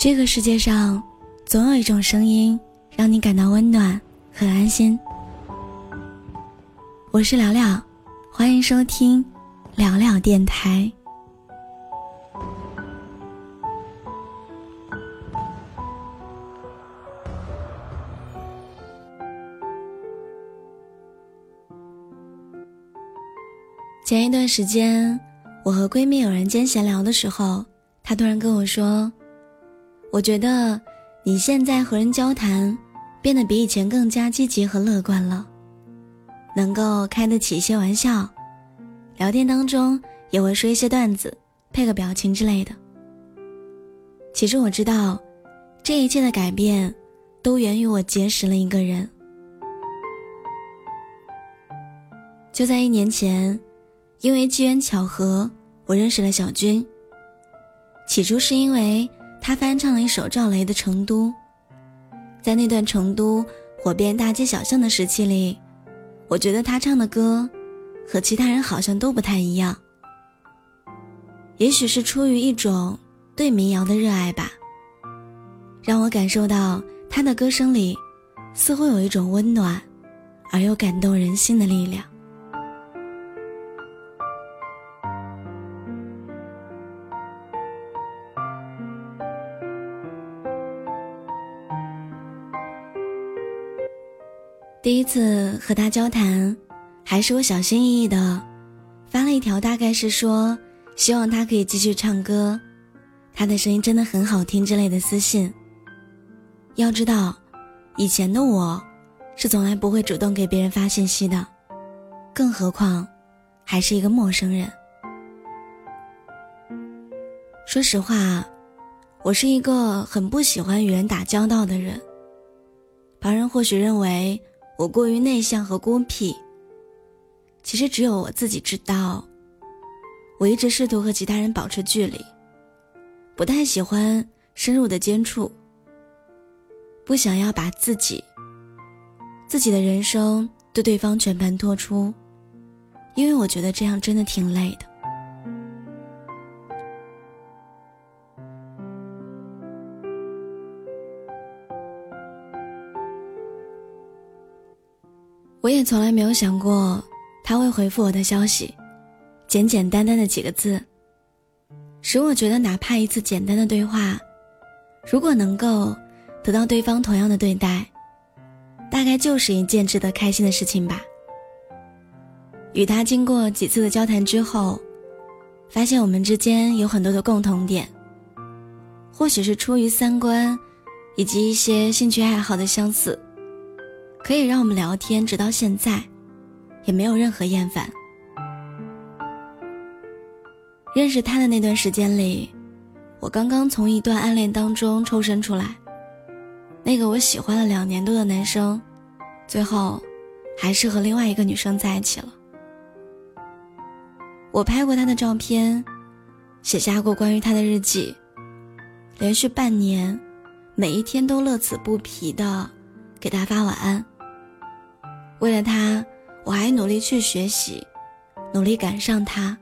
这个世界上，总有一种声音让你感到温暖和安心。我是聊聊，欢迎收听聊聊电台。前一段时间，我和闺蜜有人间闲聊的时候，她突然跟我说。我觉得你现在和人交谈，变得比以前更加积极和乐观了，能够开得起一些玩笑，聊天当中也会说一些段子，配个表情之类的。其实我知道，这一切的改变，都源于我结识了一个人。就在一年前，因为机缘巧合，我认识了小军。起初是因为。他翻唱了一首赵雷的《成都》。在那段成都火遍大街小巷的时期里，我觉得他唱的歌和其他人好像都不太一样。也许是出于一种对民谣的热爱吧，让我感受到他的歌声里似乎有一种温暖而又感动人心的力量。第一次和他交谈，还是我小心翼翼的发了一条，大概是说希望他可以继续唱歌，他的声音真的很好听之类的私信。要知道，以前的我是从来不会主动给别人发信息的，更何况还是一个陌生人。说实话，我是一个很不喜欢与人打交道的人。旁人或许认为。我过于内向和孤僻。其实只有我自己知道。我一直试图和其他人保持距离，不太喜欢深入的接触，不想要把自己、自己的人生对对方全盘托出，因为我觉得这样真的挺累的。我也从来没有想过他会回复我的消息，简简单单的几个字，使我觉得哪怕一次简单的对话，如果能够得到对方同样的对待，大概就是一件值得开心的事情吧。与他经过几次的交谈之后，发现我们之间有很多的共同点，或许是出于三观，以及一些兴趣爱好的相似。可以让我们聊天，直到现在，也没有任何厌烦。认识他的那段时间里，我刚刚从一段暗恋当中抽身出来。那个我喜欢了两年多的男生，最后还是和另外一个女生在一起了。我拍过他的照片，写下过关于他的日记，连续半年，每一天都乐此不疲的给他发晚安。为了他，我还努力去学习，努力赶上他，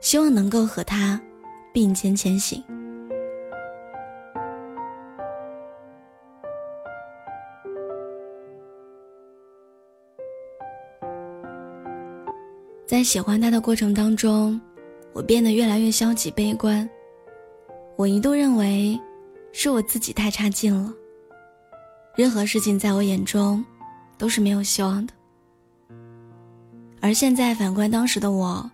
希望能够和他并肩前行。在喜欢他的过程当中，我变得越来越消极悲观。我一度认为，是我自己太差劲了。任何事情在我眼中。都是没有希望的。而现在反观当时的我，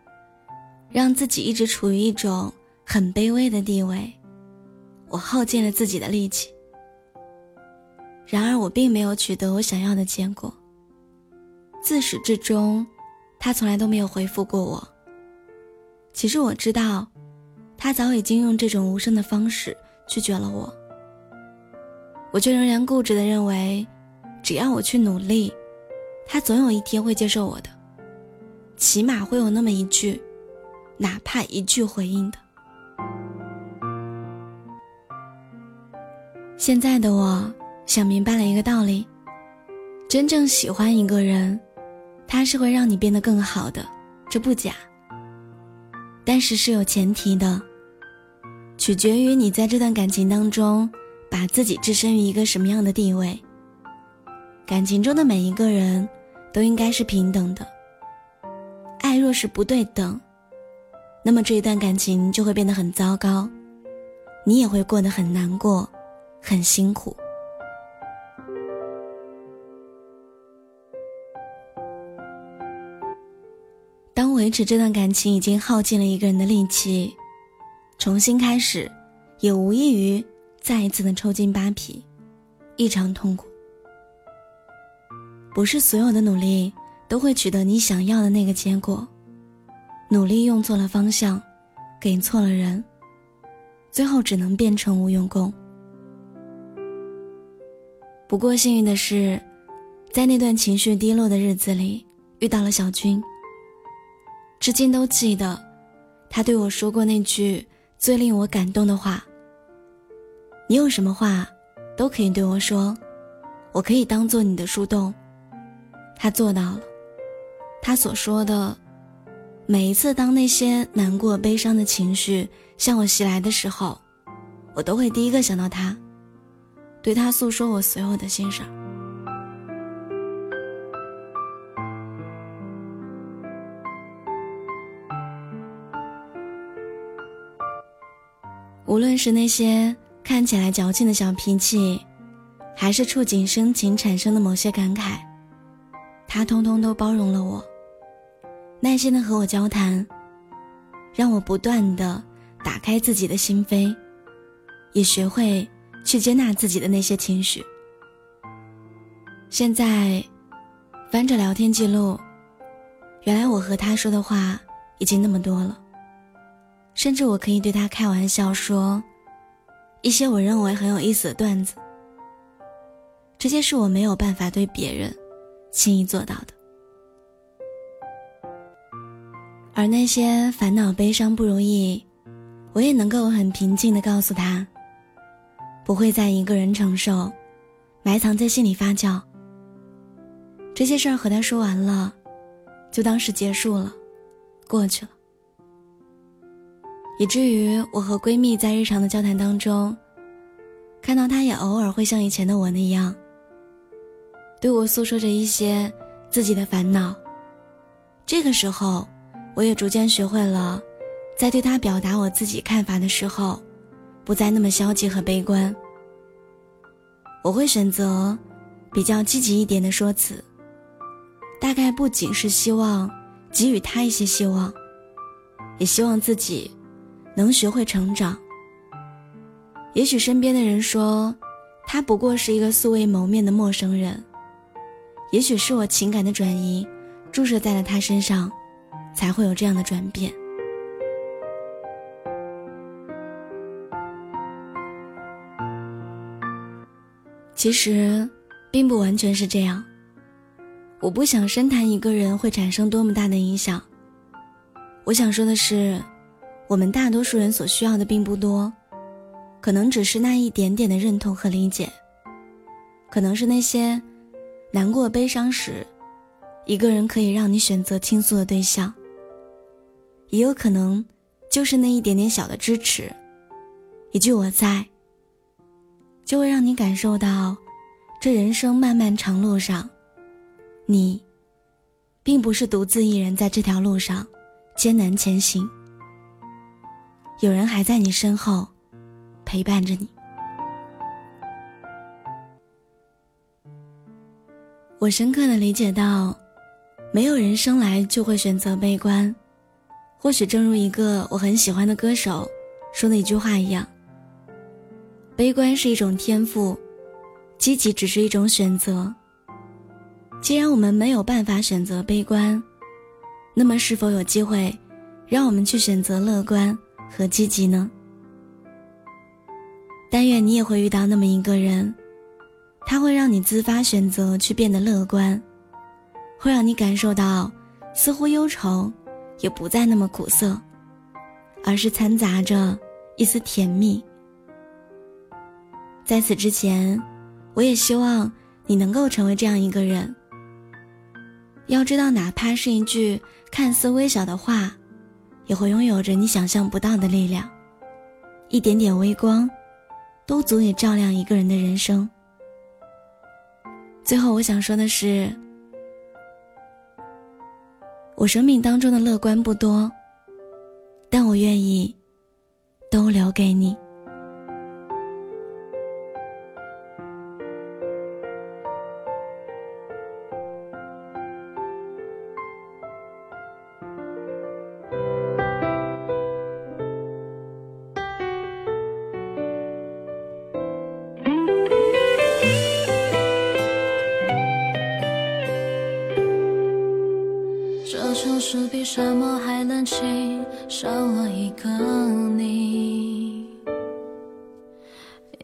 让自己一直处于一种很卑微的地位，我耗尽了自己的力气。然而我并没有取得我想要的结果。自始至终，他从来都没有回复过我。其实我知道，他早已经用这种无声的方式拒绝了我。我却仍然固执的认为。只要我去努力，他总有一天会接受我的，起码会有那么一句，哪怕一句回应的。现在的我想明白了一个道理：真正喜欢一个人，他是会让你变得更好的，这不假。但是是有前提的，取决于你在这段感情当中，把自己置身于一个什么样的地位。感情中的每一个人，都应该是平等的。爱若是不对等，那么这一段感情就会变得很糟糕，你也会过得很难过，很辛苦。当维持这段感情已经耗尽了一个人的力气，重新开始，也无异于再一次的抽筋扒皮，异常痛苦。不是所有的努力都会取得你想要的那个结果，努力用错了方向，给错了人，最后只能变成无用功。不过幸运的是，在那段情绪低落的日子里，遇到了小军。至今都记得，他对我说过那句最令我感动的话：“你有什么话，都可以对我说，我可以当做你的树洞。”他做到了，他所说的，每一次当那些难过、悲伤的情绪向我袭来的时候，我都会第一个想到他，对他诉说我所有的心事。无论是那些看起来矫情的小脾气，还是触景生情产生的某些感慨。他通通都包容了我，耐心的和我交谈，让我不断的打开自己的心扉，也学会去接纳自己的那些情绪。现在翻着聊天记录，原来我和他说的话已经那么多了，甚至我可以对他开玩笑说一些我认为很有意思的段子，这些是我没有办法对别人。轻易做到的，而那些烦恼、悲伤、不如意，我也能够很平静的告诉他，不会再一个人承受，埋藏在心里发酵。这些事儿和他说完了，就当是结束了，过去了。以至于我和闺蜜在日常的交谈当中，看到她也偶尔会像以前的我那样。对我诉说着一些自己的烦恼。这个时候，我也逐渐学会了，在对他表达我自己看法的时候，不再那么消极和悲观。我会选择比较积极一点的说辞，大概不仅是希望给予他一些希望，也希望自己能学会成长。也许身边的人说，他不过是一个素未谋面的陌生人。也许是我情感的转移注射在了他身上，才会有这样的转变。其实，并不完全是这样。我不想深谈一个人会产生多么大的影响。我想说的是，我们大多数人所需要的并不多，可能只是那一点点的认同和理解，可能是那些。难过、悲伤时，一个人可以让你选择倾诉的对象，也有可能就是那一点点小的支持，一句“我在”，就会让你感受到，这人生漫漫长路上，你，并不是独自一人在这条路上艰难前行，有人还在你身后陪伴着你。我深刻的理解到，没有人生来就会选择悲观。或许正如一个我很喜欢的歌手说的一句话一样：“悲观是一种天赋，积极只是一种选择。”既然我们没有办法选择悲观，那么是否有机会，让我们去选择乐观和积极呢？但愿你也会遇到那么一个人。它会让你自发选择去变得乐观，会让你感受到，似乎忧愁也不再那么苦涩，而是掺杂着一丝甜蜜。在此之前，我也希望你能够成为这样一个人。要知道，哪怕是一句看似微小的话，也会拥有着你想象不到的力量。一点点微光，都足以照亮一个人的人生。最后，我想说的是，我生命当中的乐观不多，但我愿意都留给你。什么还冷清，少了一个你。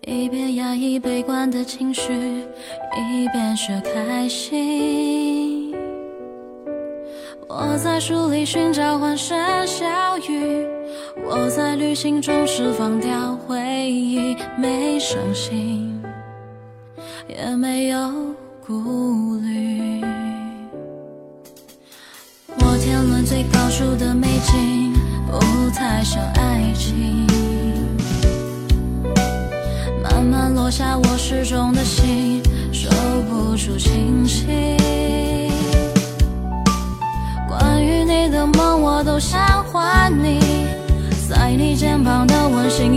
一边压抑悲观的情绪，一边学开心。我在书里寻找欢声笑语，我在旅行中释放掉回忆，没伤心，也没有顾虑。最高处的美景，不太像爱情。慢慢落下我失重的心，收不住清醒。关于你的梦，我都想还你，在你肩膀的温馨